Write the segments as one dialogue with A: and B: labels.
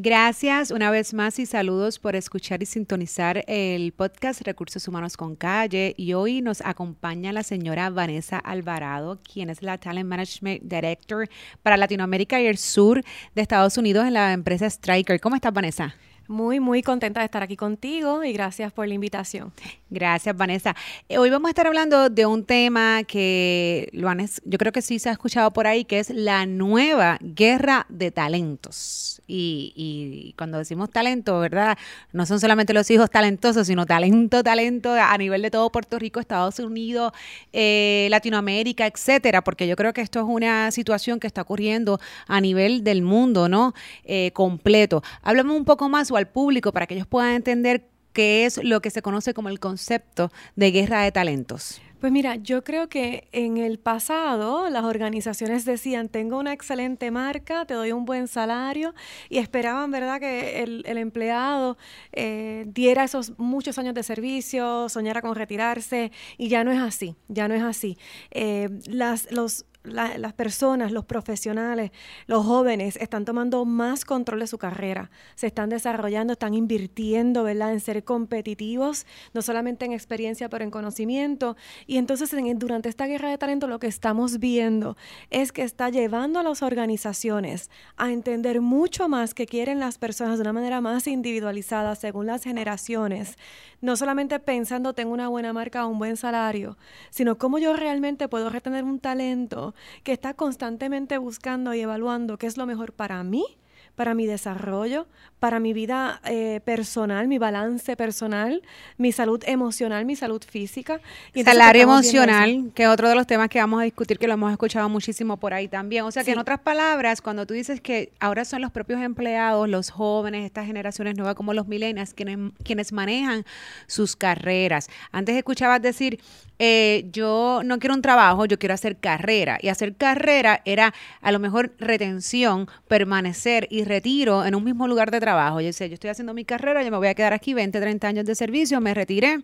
A: Gracias una vez más y saludos por escuchar y sintonizar el podcast Recursos Humanos con Calle. Y hoy nos acompaña la señora Vanessa Alvarado, quien es la Talent Management Director para Latinoamérica y el sur de Estados Unidos en la empresa Striker. ¿Cómo estás, Vanessa?
B: Muy, muy contenta de estar aquí contigo y gracias por la invitación.
A: Gracias, Vanessa. Eh, hoy vamos a estar hablando de un tema que lo han, yo creo que sí se ha escuchado por ahí, que es la nueva guerra de talentos. Y, cuando decimos talento, ¿verdad? No son solamente los hijos talentosos, sino talento, talento a nivel de todo Puerto Rico, Estados Unidos, eh, Latinoamérica, etcétera, porque yo creo que esto es una situación que está ocurriendo a nivel del mundo, ¿no? Eh, completo. Háblame un poco más, al público para que ellos puedan entender qué es lo que se conoce como el concepto de guerra de talentos?
B: Pues mira, yo creo que en el pasado las organizaciones decían, tengo una excelente marca, te doy un buen salario y esperaban, ¿verdad?, que el, empleado eh, diera esos muchos años de servicio, soñara con retirarse y ya no es así, ya no es así. Eh, las, los las personas, los profesionales, los jóvenes están tomando más control de su carrera, se están desarrollando, están invirtiendo, ¿verdad?, en ser competitivos, no solamente en experiencia, pero en conocimiento. Y entonces durante esta guerra de talento lo que estamos viendo es que está llevando a las organizaciones a entender mucho más que quieren las personas de una manera más individualizada según las generaciones, no solamente pensando tengo una buena marca o un buen salario, sino cómo yo realmente puedo retener un talento que está constantemente buscando y evaluando qué es lo mejor para mí para mi desarrollo, para mi vida eh, personal, mi balance personal, mi salud emocional, mi salud física.
A: Y Salario emocional, que es otro de los temas que vamos a discutir, que lo hemos escuchado muchísimo por ahí también. O sea que en otras palabras, cuando tú dices que ahora son los propios empleados, los jóvenes, estas generaciones nuevas como los millennials, quienes, quienes manejan sus carreras. Antes escuchabas decir, eh, yo no quiero un trabajo, yo quiero hacer carrera. Y hacer carrera era a lo mejor retención, permanecer y retiro en un mismo lugar de trabajo. Yo decía, yo estoy haciendo mi carrera, yo me voy a quedar aquí 20, 30 años de servicio, me retiré.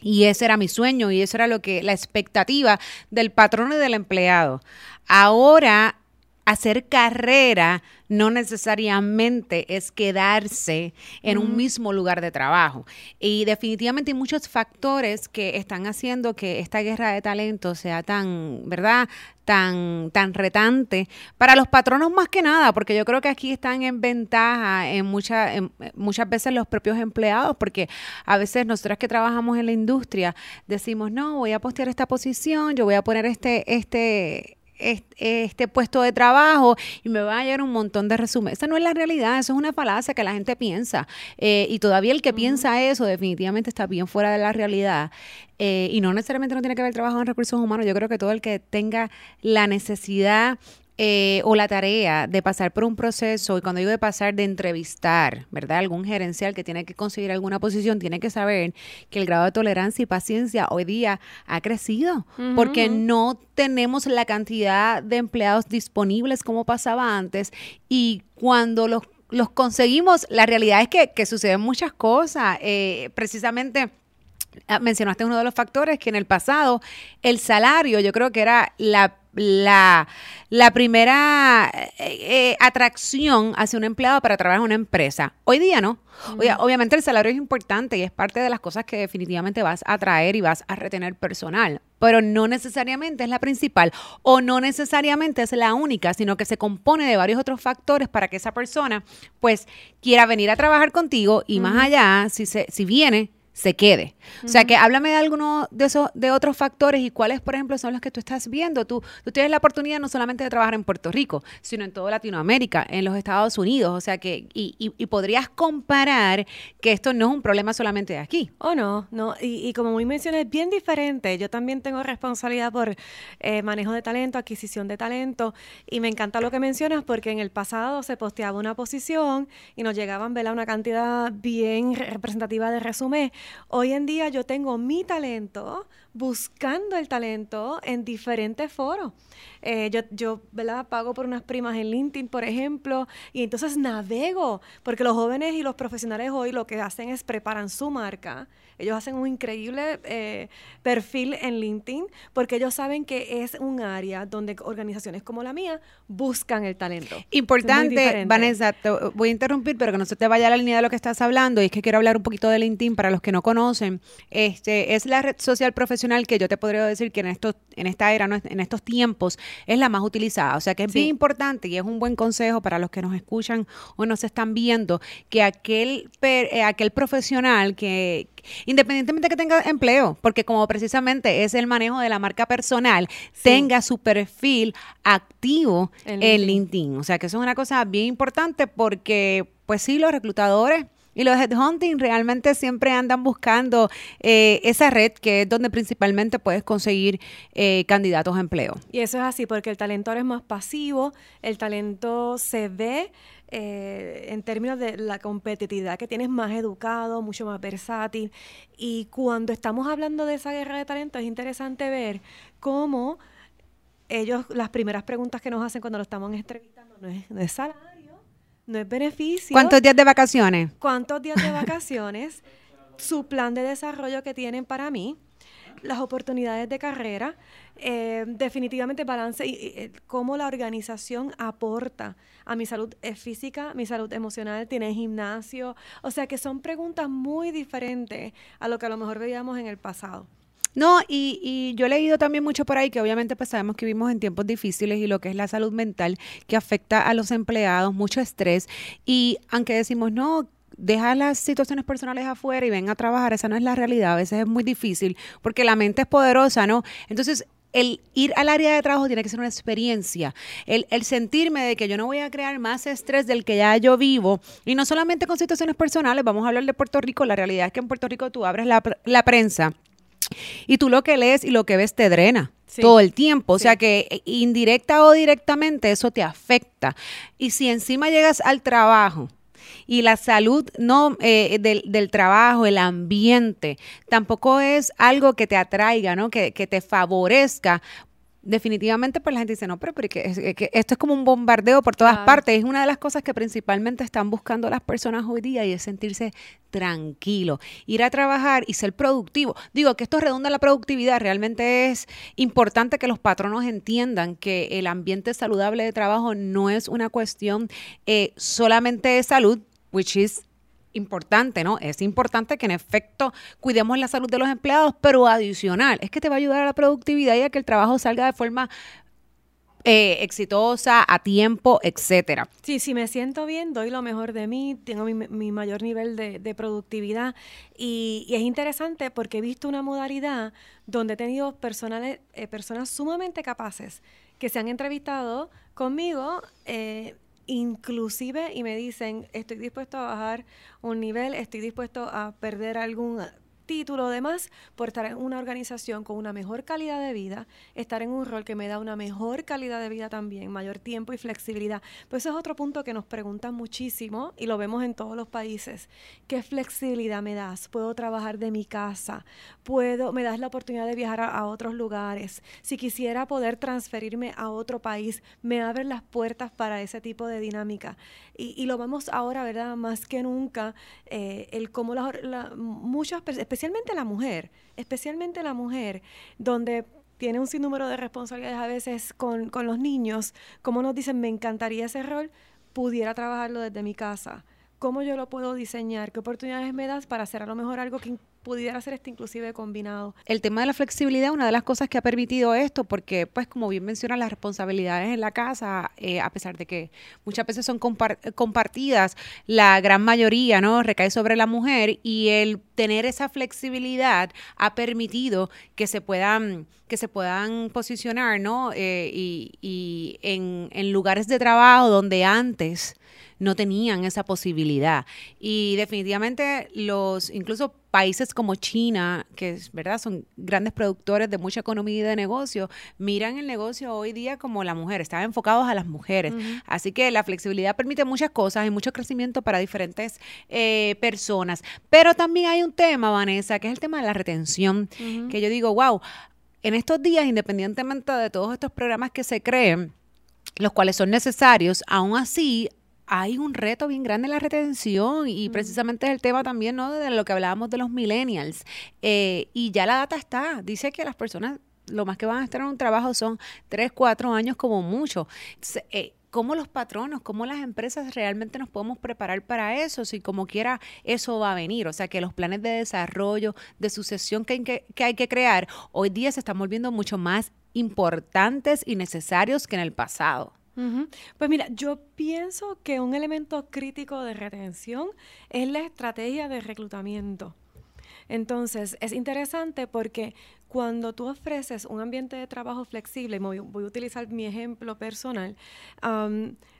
A: Y ese era mi sueño y eso era lo que la expectativa del patrón y del empleado. Ahora hacer carrera no necesariamente es quedarse en un mismo lugar de trabajo. Y definitivamente hay muchos factores que están haciendo que esta guerra de talento sea tan, ¿verdad? Tan, tan retante para los patronos más que nada, porque yo creo que aquí están en ventaja en, muchas en muchas veces los propios empleados, porque a veces nosotras que trabajamos en la industria decimos, no, voy a postear esta posición, yo voy a poner este, este, este puesto de trabajo y me va a llegar un montón de resúmenes. Esa no es la realidad, eso es una falacia que la gente piensa. Eh, y todavía el que piensa eso definitivamente está bien fuera de la realidad. Eh, y no necesariamente no tiene que ver trabajo en recursos humanos. Yo creo que todo el que tenga la necesidad eh, o la tarea de pasar por un proceso, y cuando digo de pasar, de entrevistar, ¿verdad? Algún gerencial que tiene que conseguir alguna posición, tiene que saber que el grado de tolerancia y paciencia hoy día ha crecido, porque no tenemos la cantidad de empleados disponibles como pasaba antes, y cuando los, los conseguimos, la realidad es que, que suceden muchas cosas, eh, precisamente ah, mencionaste uno de los factores que en el pasado el salario yo creo que era la la, la primera eh, eh, atracción hacia un empleado para trabajar en una empresa. Hoy día no. obviamente el salario es importante y es parte de las cosas que definitivamente vas a atraer y vas a retener personal, pero no necesariamente es la principal o no necesariamente es la única, sino que se compone de varios otros factores para que esa persona pues quiera venir a trabajar contigo y más allá, si, se, si viene, se quede. O sea que háblame de algunos de esos, de otros factores y cuáles, por ejemplo, son los que tú estás viendo. Tú, tú tienes la oportunidad no solamente de trabajar en Puerto Rico, sino en toda Latinoamérica, en los Estados Unidos. O sea que, y, y, podrías comparar que esto no es un problema solamente de aquí.
B: Oh, no, no. Y, y como muy mencioné, es bien diferente. Yo también tengo responsabilidad por eh, manejo de talento, adquisición de talento. Y me encanta lo que mencionas porque en el pasado se posteaba una posición y nos llegaban, ¿verdad? Una cantidad bien representativa de resumen hoy en día yo tengo mi talento buscando el talento en diferentes foros. Eh, yo, yo ¿verdad? pago por unas primas en LinkedIn, por ejemplo, y entonces navego, porque los jóvenes y los profesionales hoy lo que hacen es preparan su marca ellos hacen un increíble eh, perfil en LinkedIn porque ellos saben que es un área donde organizaciones como la mía buscan el talento.
A: Importante, Vanessa, te voy a interrumpir, pero que no se te vaya la línea de lo que estás hablando. Y es que quiero hablar un poquito de LinkedIn para los que no conocen. Este es la red social profesional que yo te podría decir que en estos, en esta era, en estos tiempos, es la más utilizada. O sea que es bien importante y es un buen consejo para los que nos escuchan o nos están viendo que aquel, eh, aquel profesional que, independientemente de que tenga empleo, porque como precisamente es el manejo de la marca personal, tenga su perfil activo en LinkedIn. O sea que eso es una cosa bien importante porque, pues sí, los reclutadores y los headhunting realmente siempre andan buscando eh, esa red que es donde principalmente puedes conseguir eh, candidatos a empleo.
B: Y eso es así, porque el talento es más pasivo, el talento se ve eh, en términos de la competitividad que tienes más educado, mucho más versátil. Y cuando estamos hablando de esa guerra de talento, es interesante ver cómo ellos, las primeras preguntas que nos hacen cuando lo estamos entrevistando no es, no es salario, no es beneficio.
A: ¿Cuántos días de vacaciones?
B: ¿Cuántos días de vacaciones? su plan de desarrollo que tienen para mí las oportunidades de carrera, eh, definitivamente balance y, eh, cómo la organización aporta a mi salud eh, física, mi salud emocional, tiene gimnasio, o sea que son preguntas muy diferentes a lo que a lo mejor veíamos en el pasado.
A: No, y, y, yo he leído también mucho por ahí que obviamente pues sabemos que vivimos en tiempos difíciles y lo que es la salud mental que afecta a los empleados, mucho estrés. Y aunque decimos, no, deja las situaciones personales afuera y ven a trabajar, esa no es la realidad, a veces es muy difícil porque la mente es poderosa, ¿no? Entonces, el ir al área de trabajo tiene que ser una experiencia. El, el, sentirme de que yo no voy a crear más estrés del que ya yo vivo. Y no solamente con situaciones personales, vamos a hablar de Puerto Rico. La realidad es que en Puerto Rico tú abres la, la prensa y tú lo que lees y lo que ves te drena. todo el tiempo, o sea que eh, indirecta o directamente eso te afecta. Y si encima llegas al trabajo y la salud no eh, del, del, trabajo, el ambiente, tampoco es algo que te atraiga, ¿no? Que, que te favorezca definitivamente pues la gente dice, no, pero, que, esto es como un bombardeo por todas partes. Es una de las cosas que principalmente están buscando las personas hoy día y es sentirse tranquilo, ir a trabajar y ser productivo. Digo que esto redunda en la productividad. Realmente es importante que los patronos entiendan que el ambiente saludable de trabajo no es una cuestión eh, solamente de salud, which is importante, ¿no? Es importante que en efecto cuidemos la salud de los empleados, pero adicional, es que te va a ayudar a la productividad y a que el trabajo salga de forma eh, exitosa, a tiempo, etcétera.
B: Sí, si me siento bien, doy lo mejor de mí, tengo mi, mayor nivel de, productividad y, es interesante porque he visto una modalidad donde he tenido personales, eh, personas sumamente capaces que se han entrevistado conmigo eh, inclusive y me dicen, estoy dispuesto a bajar un nivel, estoy dispuesto a perder algún título, demás, por estar en una organización con una mejor calidad de vida, estar en un rol que me da una mejor calidad de vida también, mayor tiempo y flexibilidad. Pues eso es otro punto que nos preguntan muchísimo y lo vemos en todos los países. ¿Qué flexibilidad me das? ¿Puedo trabajar de mi casa? ¿Puedo, me das la oportunidad de viajar a, otros lugares? Si quisiera poder transferirme a otro país, me abren las puertas para ese tipo de dinámica. Y, lo vemos ahora, ¿verdad? Más que nunca, eh, el cómo las, la, muchas especialmente la mujer, especialmente la mujer, donde tiene un sinnúmero de responsabilidades a veces con, con los niños, como nos dicen, me encantaría ese rol, pudiera trabajarlo desde mi casa. ¿Cómo yo lo puedo diseñar? ¿Qué oportunidades me das para hacer a lo mejor algo que pudiera ser este inclusive combinado.
A: El tema de la flexibilidad, una de las cosas que ha permitido esto, porque pues como bien menciona, las responsabilidades en la casa, eh, a pesar de que muchas veces son compartidas, la gran mayoría no recae sobre la mujer y el tener esa flexibilidad ha permitido que se puedan que se puedan posicionar no eh, y, y en, en lugares de trabajo donde antes no tenían esa posibilidad. Y definitivamente los incluso países como China, que es verdad, son grandes productores de mucha economía y de negocio, miran el negocio hoy día como la mujer, están enfocados a las mujeres. Así que la flexibilidad permite muchas cosas y mucho crecimiento para diferentes eh, personas. Pero también hay un tema, Vanessa, que es el tema de la retención, que yo digo, wow, en estos días, independientemente de todos estos programas que se creen, los cuales son necesarios, aún así hay un reto bien grande en la retención y precisamente es el tema también ¿no? de lo que hablábamos de los millennials. Eh, y ya la data está, dice que las personas lo más que van a estar en un trabajo son tres, cuatro años como mucho. Eh, ¿Cómo los patronos, cómo las empresas realmente nos podemos preparar para eso? Si como quiera eso va a venir. O sea que los planes de desarrollo, de sucesión que hay que, que, hay que crear, hoy día se están volviendo mucho más importantes y necesarios que en el pasado.
B: Pues mira, yo pienso que un elemento crítico de retención es la estrategia de reclutamiento. Entonces, es interesante porque cuando tú ofreces un ambiente de trabajo flexible, voy, voy a utilizar mi ejemplo personal,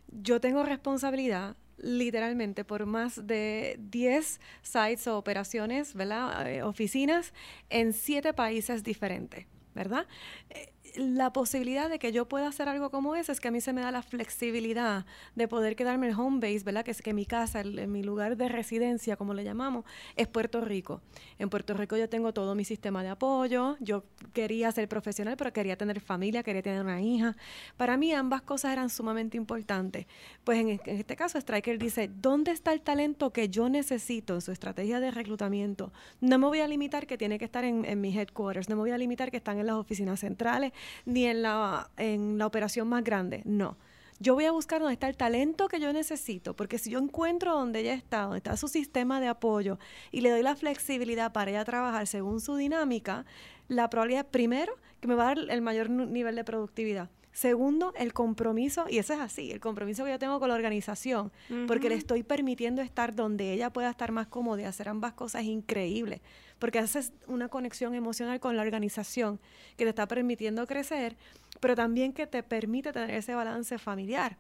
B: yo tengo responsabilidad literalmente por más de 10 sites o operaciones, ¿verdad? Eh, oficinas en 7 países diferentes, ¿verdad? Eh, la posibilidad de que yo pueda hacer algo como eso es que a mí se me da la flexibilidad de poder quedarme en home base, ¿verdad? Que es que mi casa, mi lugar de residencia, como le llamamos, es Puerto Rico. En Puerto Rico yo tengo todo mi sistema de apoyo, yo quería ser profesional, pero quería tener familia, quería tener una hija. Para mí ambas cosas eran sumamente importantes. Pues en, este caso Striker dice, ¿dónde está el talento que yo necesito en su estrategia de reclutamiento? No me voy a limitar que tiene que estar en, en mis headquarters, no me voy a limitar que están en las oficinas centrales, ni en la, en la operación más grande. No. Yo voy a buscar donde está el talento que yo necesito, porque si yo encuentro donde ella está, donde está su sistema de apoyo y le doy la flexibilidad para ella trabajar según su dinámica, la probabilidad, primero, que me va a dar el mayor nivel de productividad. Segundo, el compromiso, y eso es así, el compromiso que yo tengo con la organización, porque le estoy permitiendo estar donde ella pueda estar más cómoda y hacer ambas cosas increíbles porque haces una conexión emocional con la organización que te está permitiendo crecer, pero también que te permite tener ese balance familiar.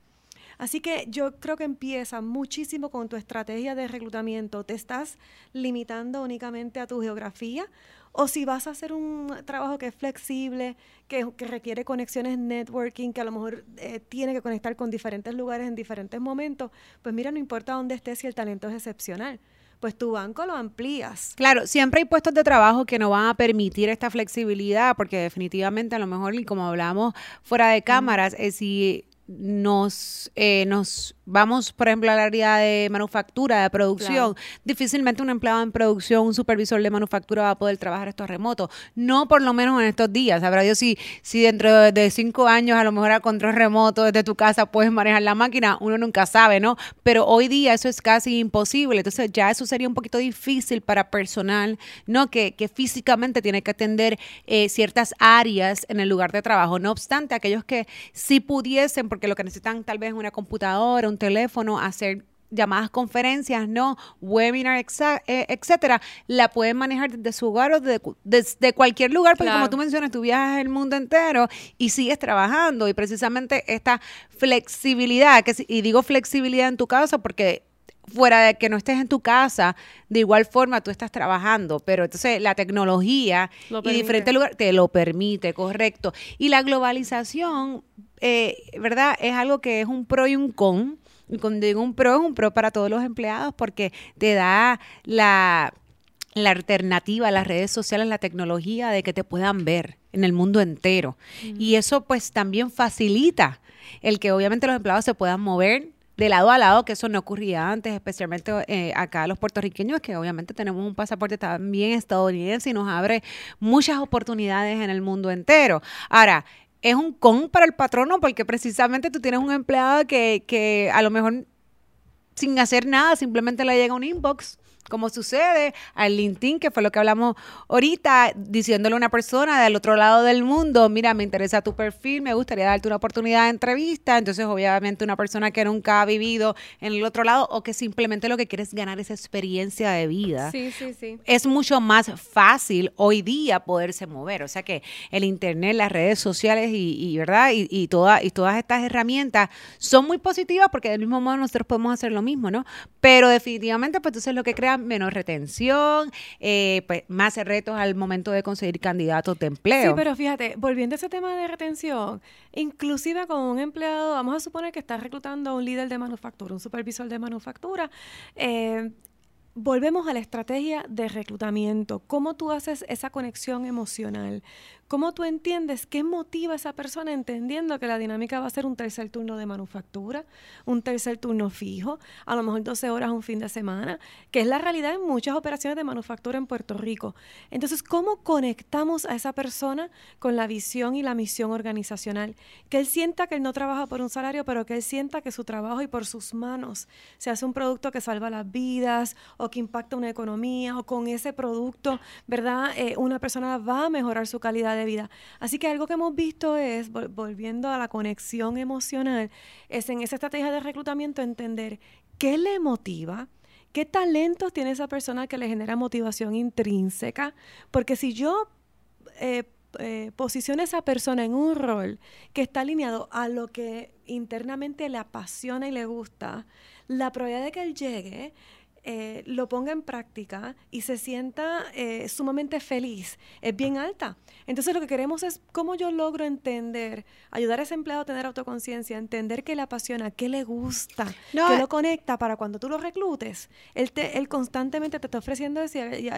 B: Así que yo creo que empieza muchísimo con tu estrategia de reclutamiento. ¿Te estás limitando únicamente a tu geografía? O si vas a hacer un trabajo que es flexible, que, requiere conexiones networking, que a lo mejor eh, tiene que conectar con diferentes lugares en diferentes momentos, pues mira, no importa dónde estés si el talento es excepcional pues tu banco lo amplías.
A: Claro, siempre hay puestos de trabajo que no van a permitir esta flexibilidad, porque definitivamente a lo mejor, y como hablamos fuera de cámaras, es si nos, eh, nos vamos, por ejemplo, al área de manufactura, de producción, difícilmente un empleado en producción, un supervisor de manufactura va a poder trabajar esto remoto. No por lo menos en estos días. Habrá Dios si, si dentro de cinco años a lo mejor a control remoto desde tu casa puedes manejar la máquina, uno nunca sabe, ¿no? Pero hoy día eso es casi imposible. Entonces ya eso sería un poquito difícil para personal, ¿no? Que, que físicamente tiene que atender eh, ciertas áreas en el lugar de trabajo. No obstante, aquellos que sí pudiesen, porque lo que necesitan tal vez es una computadora, un teléfono, hacer llamadas conferencias, no, webinar, eh, etcétera, la pueden manejar desde su hogar o desde, cualquier lugar, porque como tú mencionas, tú viajas el mundo entero y sigues trabajando. Y precisamente esta flexibilidad, que, y digo flexibilidad en tu casa porque fuera de que no estés en tu casa, de igual forma tú estás trabajando, pero entonces la tecnología y diferentes lugares te lo permite, correcto. Y la globalización, eh, ¿verdad? Es algo que es un pro y un con. Y cuando digo un pro, es un pro para todos los empleados porque te da la, la alternativa, las redes sociales, la tecnología de que te puedan ver en el mundo entero. Y eso pues también facilita el que obviamente los empleados se puedan mover de lado a lado, que eso no ocurría antes, especialmente eh, acá los puertorriqueños, que obviamente tenemos un pasaporte también estadounidense y nos abre muchas oportunidades en el mundo entero. Ahora, es un con para el patrono porque precisamente tú tienes un empleado que, que a lo mejor sin hacer nada, simplemente le llega un inbox como sucede al LinkedIn, que fue lo que hablamos ahorita, diciéndole a una persona del otro lado del mundo, mira, me interesa tu perfil, me gustaría darte una oportunidad de entrevista. Entonces, obviamente, una persona que nunca ha vivido en el otro lado o que simplemente lo que quiere es ganar esa experiencia de vida.
B: Sí, sí, sí.
A: Es mucho más fácil hoy día poderse mover. O sea que el Internet, las redes sociales y, ¿verdad? Y, y, toda, y todas estas herramientas son muy positivas porque del mismo modo nosotros podemos hacer lo mismo, ¿no? Pero definitivamente, pues entonces lo que crea menos retención, eh, pues más retos al momento de conseguir candidatos de empleo.
B: Sí, pero fíjate, volviendo a ese tema de retención, inclusive con un empleado, vamos a suponer que estás reclutando a un líder de manufactura, un supervisor de manufactura, eh, volvemos a la estrategia de reclutamiento. ¿Cómo tú haces esa conexión emocional? ¿Cómo tú entiendes qué motiva a esa persona entendiendo que la dinámica va a ser un tercer turno de manufactura, un tercer turno fijo, a lo mejor 12 horas un fin de semana, que es la realidad en muchas operaciones de manufactura en Puerto Rico? Entonces, ¿cómo conectamos a esa persona con la visión y la misión organizacional? Que él sienta que él no trabaja por un salario, pero que él sienta que su trabajo y por sus manos se hace un producto que salva las vidas o que impacta una economía o con ese producto, ¿verdad? Eh, una persona va a mejorar su calidad vida. Así que algo que hemos visto es, volviendo a la conexión emocional, es en esa estrategia de reclutamiento entender qué le motiva, qué talentos tiene esa persona que le genera motivación intrínseca, porque si yo... Eh, eh, posiciona a esa persona en un rol que está alineado a lo que internamente le apasiona y le gusta, la probabilidad de que él llegue eh, lo ponga en práctica y se sienta eh, sumamente feliz es bien alta. Entonces lo que queremos es cómo yo logro entender, ayudar a ese empleado a tener autoconciencia, entender qué le apasiona, qué le gusta, qué lo conecta para cuando tú lo reclutes. Él, te, él constantemente te está ofreciendo eso y,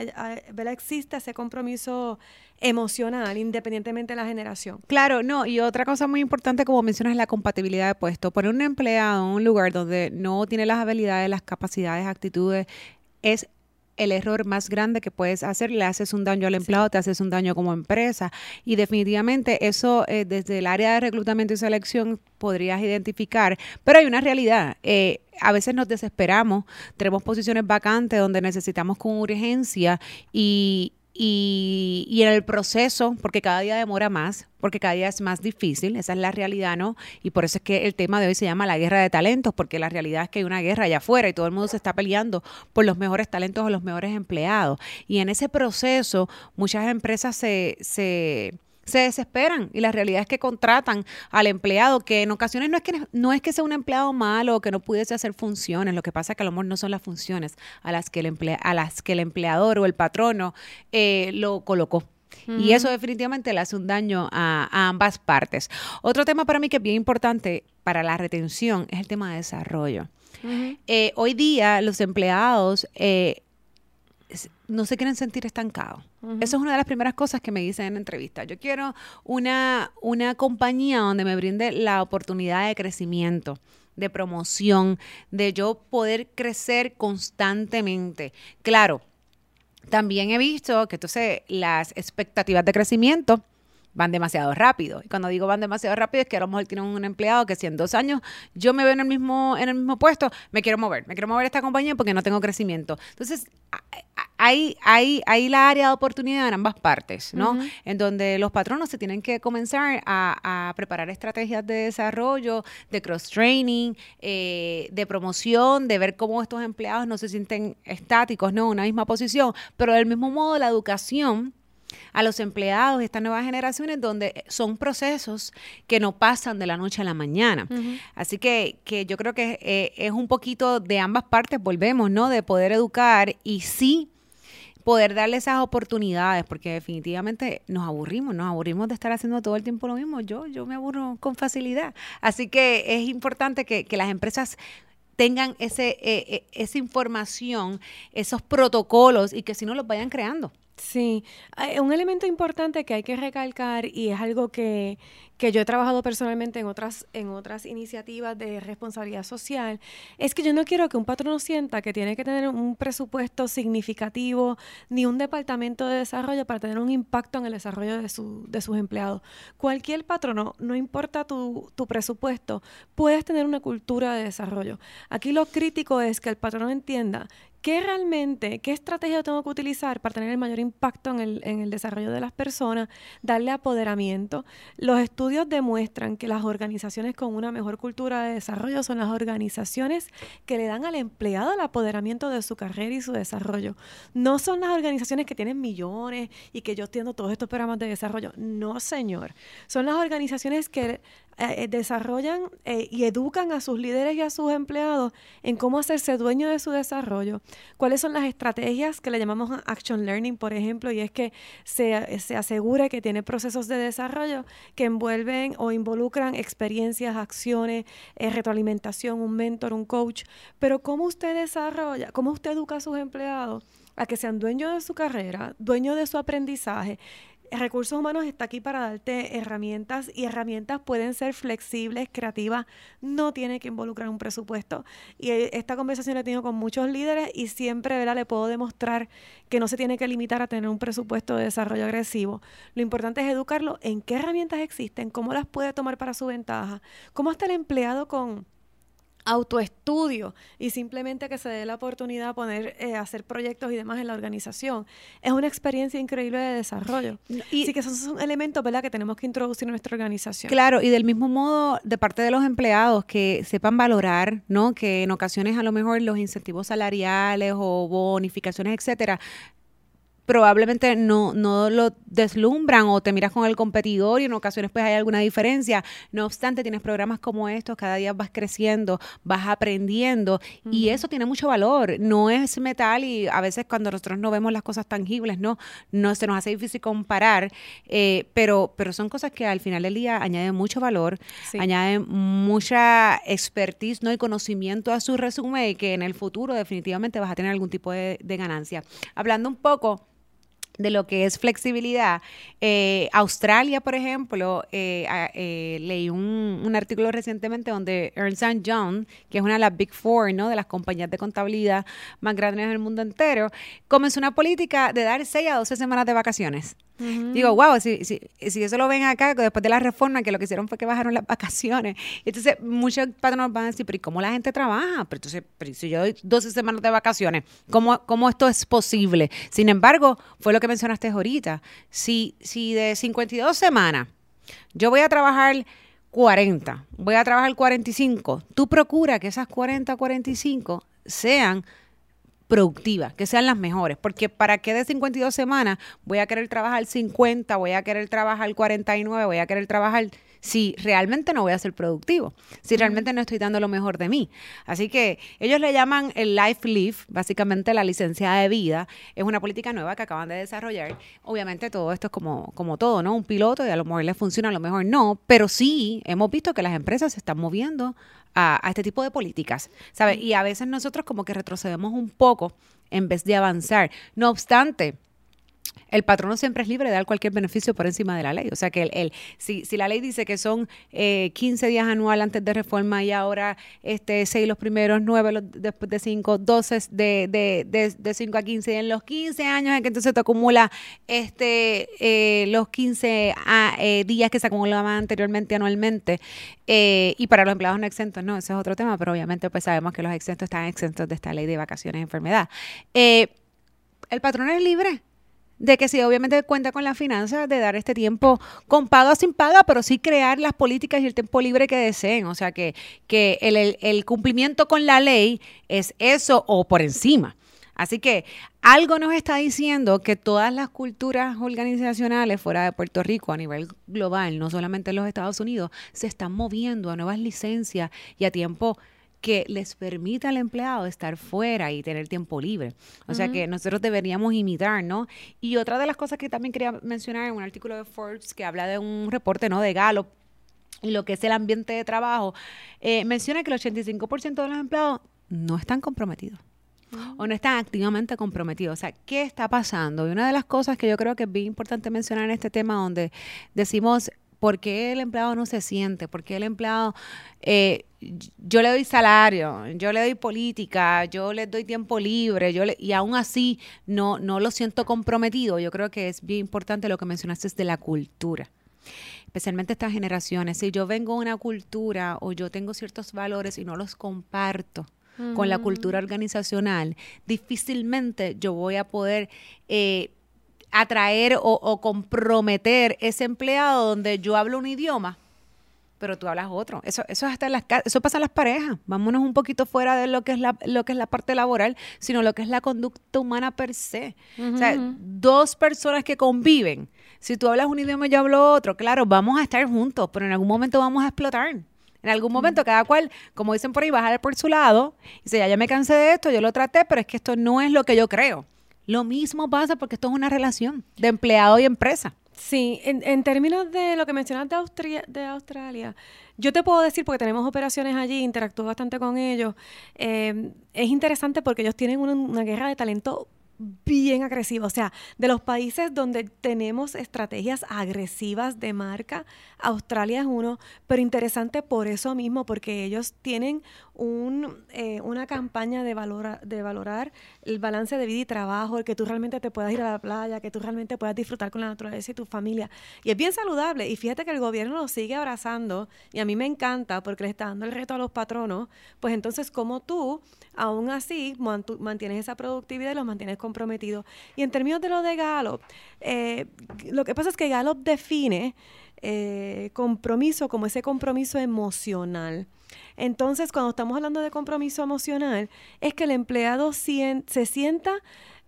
B: existe ese compromiso emocional, independientemente de la generación.
A: Claro, no, y otra cosa muy importante, como mencionas, es la compatibilidad de puesto. Poner un empleado en un lugar donde no tiene las habilidades, las capacidades, actitudes, es el error más grande que puedes hacer, le haces un daño al empleado, te haces un daño como empresa. Y definitivamente eso eh, desde el área de reclutamiento y selección podrías identificar, pero hay una realidad. Eh, a veces nos desesperamos, tenemos posiciones vacantes donde necesitamos con urgencia y, y, y, en el proceso, porque cada día demora más, porque cada día es más difícil, esa es la realidad, ¿no? Y por eso es que el tema de hoy se llama la guerra de talentos, porque la realidad es que hay una guerra allá afuera y todo el mundo se está peleando por los mejores talentos o los mejores empleados. Y en ese proceso muchas empresas se, se se desesperan y la realidad es que contratan al empleado que en ocasiones no es que no es que sea un empleado malo o que no pudiese hacer funciones, lo que pasa es que a lo mejor no son las funciones a las que el emplea, a las que el empleador o el patrono eh, lo colocó. Y eso definitivamente le hace un daño a, ambas partes. Otro tema para mí que es bien importante para la retención es el tema de desarrollo. Eh, hoy día los empleados eh, no se quieren sentir estancados. Eso es una de las primeras cosas que me dicen en entrevista. Yo quiero una, una compañía donde me brinde la oportunidad de crecimiento de promoción, de yo poder crecer constantemente. Claro, también he visto que entonces las expectativas de crecimiento van demasiado rápido. Y cuando digo van demasiado rápido es que a lo mejor tienen un empleado que si en dos años yo me veo en el mismo, en el mismo puesto, me quiero mover, me quiero mover a esta compañía porque no tengo crecimiento. Entonces, hay, hay, hay la área de oportunidad en ambas partes, ¿no? En donde los patronos se tienen que comenzar a, preparar estrategias de desarrollo, de cross-training, eh, de promoción, de ver cómo estos empleados no se sienten estáticos, ¿no? En una misma posición, pero del mismo modo la educación a los empleados de estas nuevas generaciones donde son procesos que no pasan de la noche a la mañana. Así que, que, yo creo que eh, es un poquito de ambas partes, volvemos, ¿no? De poder educar y sí poder darle esas oportunidades, porque definitivamente nos aburrimos, nos aburrimos de estar haciendo todo el tiempo lo mismo. Yo, yo me aburro con facilidad. Así que es importante que, que las empresas tengan ese, eh, eh, esa información, esos protocolos y que si no los vayan creando.
B: Sí, un elemento importante que hay que recalcar y es algo que, que yo he trabajado personalmente en otras, en otras iniciativas de responsabilidad social, es que yo no quiero que un patrono sienta que tiene que tener un presupuesto significativo ni un departamento de desarrollo para tener un impacto en el desarrollo de, su, de sus empleados. Cualquier patrono, no importa tu, tu presupuesto, puedes tener una cultura de desarrollo. Aquí lo crítico es que el patrono entienda ¿Qué realmente, qué estrategia tengo que utilizar para tener el mayor impacto en el, en el, desarrollo de las personas, darle apoderamiento? Los estudios demuestran que las organizaciones con una mejor cultura de desarrollo son las organizaciones que le dan al empleado el apoderamiento de su carrera y su desarrollo. No son las organizaciones que tienen millones y que yo entiendo todos estos programas de desarrollo. No, señor. Son las organizaciones que eh, eh, desarrollan eh, y educan a sus líderes y a sus empleados en cómo hacerse dueño de su desarrollo. ¿Cuáles son las estrategias que le llamamos Action Learning, por ejemplo? Y es que se, se que tiene procesos de desarrollo que envuelven o involucran experiencias, acciones, retroalimentación, un mentor, un coach. Pero ¿cómo usted desarrolla, cómo usted educa a sus empleados? a que sean dueños de su carrera, dueños de su aprendizaje, Recursos Humanos está aquí para darte herramientas y herramientas pueden ser flexibles, creativas, no tiene que involucrar un presupuesto. Y esta conversación la he tenido con muchos líderes y siempre ¿verdad? le puedo demostrar que no se tiene que limitar a tener un presupuesto de desarrollo agresivo. Lo importante es educarlo en qué herramientas existen, cómo las puede tomar para su ventaja, cómo está el empleado con autoestudio y simplemente que se dé la oportunidad de poner, eh, hacer proyectos y demás en la organización. Es una experiencia increíble de desarrollo. Y Así que esos son elementos ¿verdad? que tenemos que introducir en nuestra organización.
A: Claro, y del mismo modo, de parte de los empleados, que sepan valorar, ¿no? Que en ocasiones a lo mejor los incentivos salariales o bonificaciones, etcétera, probablemente no, no lo deslumbran o te miras con el competidor y en ocasiones pues hay alguna diferencia. No obstante, tienes programas como estos, cada día vas creciendo, vas aprendiendo y eso tiene mucho valor. No es metal y a veces cuando nosotros no vemos las cosas tangibles, no, no se nos hace difícil comparar, eh, pero, pero son cosas que al final del día añaden mucho valor, añaden mucha expertise ¿no? y conocimiento a su resumen y que en el futuro definitivamente vas a tener algún tipo de, de ganancia. Hablando un poco de lo que es flexibilidad. Eh, Australia, por ejemplo, eh, eh, leí un, un, artículo recientemente donde Ernst Young, que es una de las Big Four, ¿no? de las compañías de contabilidad más grandes del mundo entero, comenzó una política de dar 6 a 12 semanas de vacaciones. Digo, wow, si, si, si, eso lo ven acá, después de la reforma, que lo que hicieron fue que bajaron las vacaciones. Entonces, muchos patronos van a decir, pero ¿y cómo la gente trabaja? Pero entonces, si yo doy 12 semanas de vacaciones, ¿cómo, ¿cómo esto es posible? Sin embargo, fue lo que mencionaste ahorita. Si, si de 52 semanas yo voy a trabajar 40, voy a trabajar 45, tú procura que esas 40, 45 sean productivas, que sean las mejores, porque para qué de 52 semanas voy a querer trabajar 50, voy a querer trabajar 49, voy a querer trabajar si realmente no voy a ser productivo, si realmente no estoy dando lo mejor de mí. Así que ellos le llaman el Life Leave, básicamente la licencia de vida, es una política nueva que acaban de desarrollar. Obviamente todo esto es como, como todo, ¿no? Un piloto y a lo mejor le funciona, a lo mejor no, pero sí hemos visto que las empresas se están moviendo a, este tipo de políticas, ¿sabes? Y a veces nosotros como que retrocedemos un poco en vez de avanzar. No obstante, el patrono siempre es libre de dar cualquier beneficio por encima de la ley. O sea que el, si, si, la ley dice que son eh, 15 días anual antes de reforma y ahora este 6 los primeros, 9 después de 5, 12 de, de, de, 5 a 15, y en los 15 años en que entonces te acumula este eh, los 15 ah, eh, días que se acumulaban anteriormente anualmente eh, y para los empleados no exentos, no, ese es otro tema, pero obviamente pues sabemos que los exentos están exentos de esta ley de vacaciones y enfermedad. el patrón es libre de que sí, obviamente cuenta con la finanza de dar este tiempo con paga o sin paga, pero sí crear las políticas y el tiempo libre que deseen. O sea, que, que el, el, cumplimiento con la ley es eso o por encima. Así que algo nos está diciendo que todas las culturas organizacionales fuera de Puerto Rico a nivel global, no solamente en los Estados Unidos, se están moviendo a nuevas licencias y a tiempo que les permita al empleado estar fuera y tener tiempo libre. O sea que nosotros deberíamos imitar, ¿no? Y otra de las cosas que también quería mencionar en un artículo de Forbes que habla de un reporte, ¿no? De Gallup y lo que es el ambiente de trabajo, eh, menciona que el 85% de los empleados no están comprometidos o no están activamente comprometidos. O sea, ¿qué está pasando? Y una de las cosas que yo creo que es bien importante mencionar en este tema, donde decimos ¿Por qué el empleado no se siente? ¿Por qué el empleado, eh, yo le doy salario, yo le doy política, yo le doy tiempo libre, yo y aún así no, no lo siento comprometido? Yo creo que es bien importante lo que mencionaste de la cultura especialmente estas generaciones. Si yo vengo de una cultura o yo tengo ciertos valores y no los comparto, con la cultura organizacional, difícilmente yo voy a poder eh, atraer o, comprometer ese empleado donde yo hablo un idioma pero tú hablas otro. Eso, eso hasta en las eso pasa en las parejas. Vámonos un poquito fuera de lo que es la, lo que es la parte laboral, sino lo que es la conducta humana per se. O sea, dos personas que conviven. Si tú hablas un idioma y yo hablo otro, claro, vamos a estar juntos, pero en algún momento vamos a explotar. En algún momento cada cual, como dicen por ahí, bajar por su lado y dice, ya, ya me cansé de esto, yo lo traté, pero es que esto no es lo que yo creo. Lo mismo pasa porque esto es una relación de empleado y empresa.
B: Sí, en, términos de lo que mencionas de, de Australia, yo te puedo decir, porque tenemos operaciones allí, interactúo bastante con ellos, eh, es interesante porque ellos tienen una guerra de talento bien agresiva. O sea, de los países donde tenemos estrategias agresivas de marca, Australia es uno, pero interesante por eso mismo, porque ellos tienen un, eh, una campaña de, valora, de valorar el balance de vida y trabajo, el que tú realmente te puedas ir a la playa, que tú realmente puedas disfrutar con la naturaleza y tu familia. Y es bien saludable. Y fíjate que el gobierno lo sigue abrazando y a mí me encanta porque le está dando el reto a los patronos. Pues entonces, como tú, aún así, mantienes esa productividad y los mantienes comprometido. Y en términos de lo de Gallup, eh, lo que pasa es que Gallup define eh, compromiso como ese compromiso emocional. Entonces, cuando estamos hablando de compromiso emocional, es que el empleado se sienta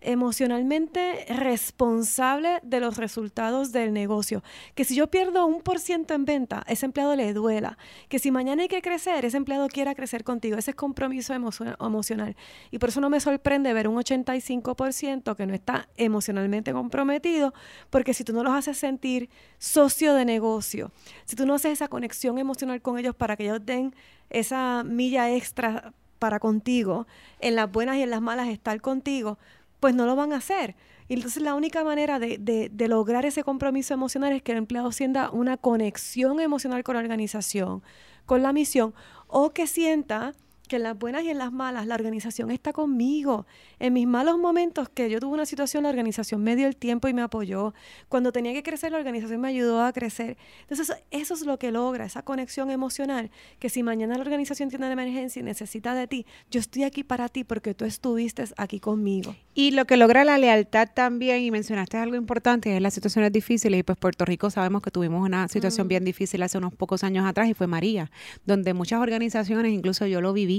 B: emocionalmente responsable de los resultados del negocio. Que si yo pierdo un por ciento en venta, ese empleado le duela. Que si mañana hay que crecer, ese empleado quiera crecer contigo. Ese es compromiso emocional. Y por eso no me sorprende ver un 85% que no está emocionalmente comprometido, porque si tú no los haces sentir socio de negocio, si tú no haces esa conexión emocional con ellos para que ellos den esa milla extra para contigo, en las buenas y en las malas estar contigo, pues no lo van a hacer. Y entonces la única manera de, de, de, lograr ese compromiso emocional es que el empleado sienta una conexión emocional con la organización, con la misión, o que sienta que en las buenas y en las malas la organización está conmigo. En mis malos momentos que yo tuve una situación, la organización me dio el tiempo y me apoyó. Cuando tenía que crecer, la organización me ayudó a crecer. Entonces, eso es lo que logra, esa conexión emocional, que si mañana la organización tiene una emergencia y necesita de ti, yo estoy aquí para ti porque tú estuviste aquí conmigo.
A: Y lo que logra la lealtad también, y mencionaste algo importante, es las situaciones difíciles, y pues Puerto Rico sabemos que tuvimos una situación bien difícil hace unos pocos años atrás, y fue María, donde muchas organizaciones, incluso yo lo viví,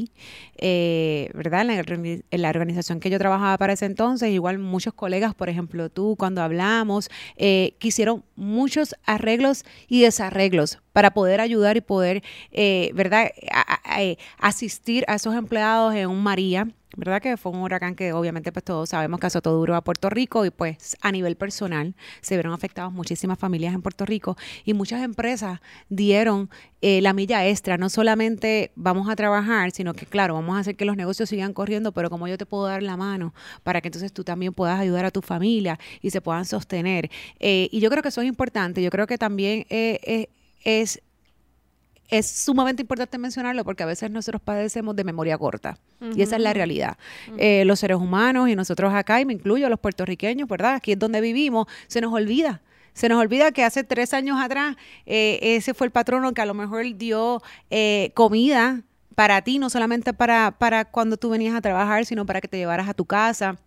A: eh, ¿verdad? En la, organización que yo trabajaba para ese entonces, igual muchos colegas, por ejemplo tú, cuando hablamos, eh, quisieron muchos arreglos y desarreglos para poder ayudar y poder, eh, ¿verdad?, asistir a esos empleados en un María ¿verdad? Que fue un huracán que obviamente pues todos sabemos que azotó duro a Puerto Rico y pues a nivel personal se vieron afectados muchísimas familias en Puerto Rico y muchas empresas dieron eh, la milla extra, no solamente vamos a trabajar, sino que claro, vamos a hacer que los negocios sigan corriendo, pero como yo te puedo dar la mano para que entonces tú también puedas ayudar a tu familia y se puedan sostener. Eh, y yo creo que eso es importante, yo creo que también eh, es es sumamente importante mencionarlo porque a veces nosotros padecemos de memoria corta y esa es la realidad. Eh, los seres humanos y nosotros acá, y me incluyo los puertorriqueños, ¿verdad? Aquí es donde vivimos, se nos olvida. Se nos olvida que hace tres años atrás eh, ese fue el patrono que a lo mejor dio eh, comida para ti, no solamente para, para cuando tú venías a trabajar, sino para que te llevaras a tu casa,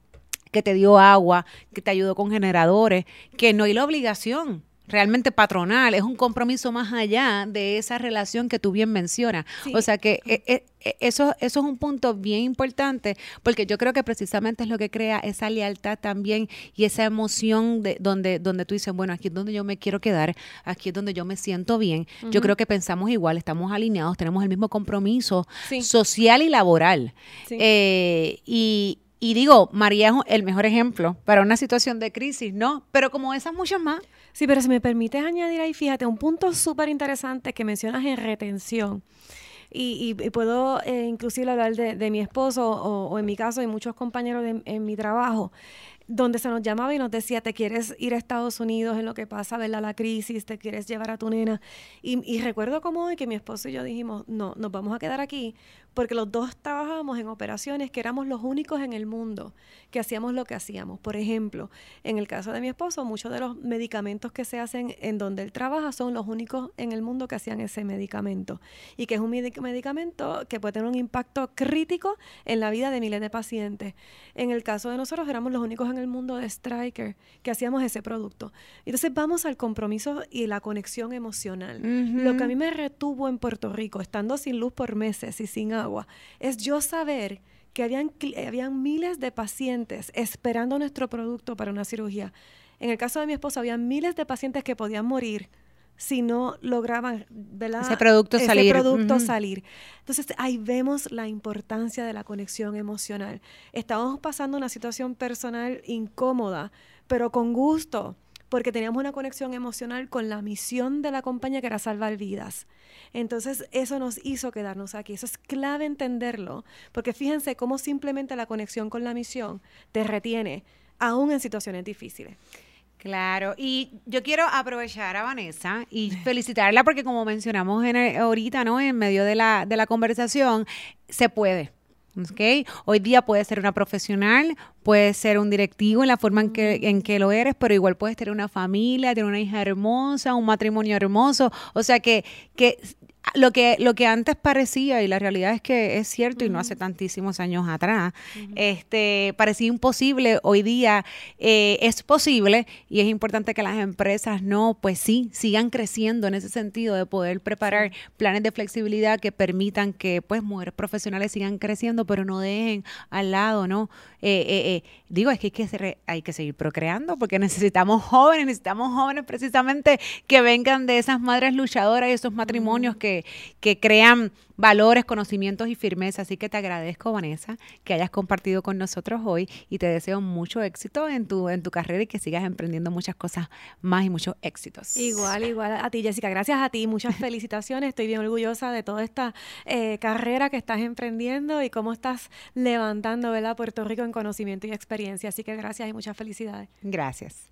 A: que te dio agua, que te ayudó con generadores, que no hay la obligación realmente patronal, es un compromiso más allá de esa relación que tú bien mencionas. O sea que eh, eh, eh, eso, eso es un punto bien importante porque yo creo que precisamente es lo que crea esa lealtad también y esa emoción de donde, donde tú dices, bueno, aquí es donde yo me quiero quedar, aquí es donde yo me siento bien. Yo creo que pensamos igual, estamos alineados, tenemos el mismo compromiso social y laboral. y, y digo, María es el mejor ejemplo para una situación de crisis, ¿no? Pero como esas muchas más.
B: Sí, pero si me permites añadir ahí, fíjate, un punto súper interesante que mencionas en retención. Y, puedo eh, inclusive hablar de, mi esposo o, en mi caso y muchos compañeros en mi trabajo donde se nos llamaba y nos decía, te quieres ir a Estados Unidos en lo que pasa, ¿verdad? La crisis, te quieres llevar a tu nena. Y, y, recuerdo como hoy que mi esposo y yo dijimos, no, nos vamos a quedar aquí porque los dos trabajábamos en operaciones que éramos los únicos en el mundo que hacíamos lo que hacíamos. Por ejemplo, en el caso de mi esposo, muchos de los medicamentos que se hacen en donde él trabaja son los únicos en el mundo que hacían ese medicamento y que es un medicamento que puede tener un impacto crítico en la vida de miles de pacientes. En el caso de nosotros, éramos los únicos en el mundo de Striker que hacíamos ese producto. Entonces vamos al compromiso y la conexión emocional. Lo que a mí me retuvo en Puerto Rico, estando sin luz por meses y sin agua, es yo saber que habían, habían miles de pacientes esperando nuestro producto para una cirugía. En el caso de mi esposo, había miles de pacientes que podían morir si no lograban
A: ese producto salir.
B: producto salir. Entonces ahí vemos la importancia de la conexión emocional. Estábamos pasando una situación personal incómoda, pero con gusto, porque teníamos una conexión emocional con la misión de la compañía que era salvar vidas. Entonces eso nos hizo quedarnos aquí. Eso es clave entenderlo, porque fíjense cómo simplemente la conexión con la misión te retiene, aún en situaciones difíciles.
A: Claro, y yo quiero aprovechar a Vanessa y felicitarla porque como mencionamos en ahorita, ¿no? En medio de la, de la conversación, se puede. ¿okay? Hoy día puedes ser una profesional, puedes ser un directivo en la forma en que, en que lo eres, pero igual puedes tener una familia, tener una hija hermosa, un matrimonio hermoso. O sea que, que lo que, lo que antes parecía, y la realidad es que es cierto, y no hace tantísimos años atrás, este, parecía imposible, hoy día eh, es posible y es importante que las empresas no, pues sí, sigan creciendo en ese sentido de poder preparar planes de flexibilidad que permitan que pues mujeres profesionales sigan creciendo, pero no dejen al lado, ¿no? Eh, eh, digo, es que hay que, hay que seguir procreando porque necesitamos jóvenes, necesitamos jóvenes precisamente que vengan de esas madres luchadoras y esos matrimonios que que, crean valores, conocimientos y firmeza. Así que te agradezco, Vanessa, que hayas compartido con nosotros hoy y te deseo mucho éxito en tu, en tu carrera y que sigas emprendiendo muchas cosas más y muchos éxitos.
B: Igual, igual a ti, Jessica. Gracias a ti. Muchas felicitaciones. Estoy bien orgullosa de toda esta eh, carrera que estás emprendiendo y cómo estás levantando ¿verdad? Puerto Rico en conocimiento y experiencia. Así que gracias y muchas felicidades.
A: Gracias.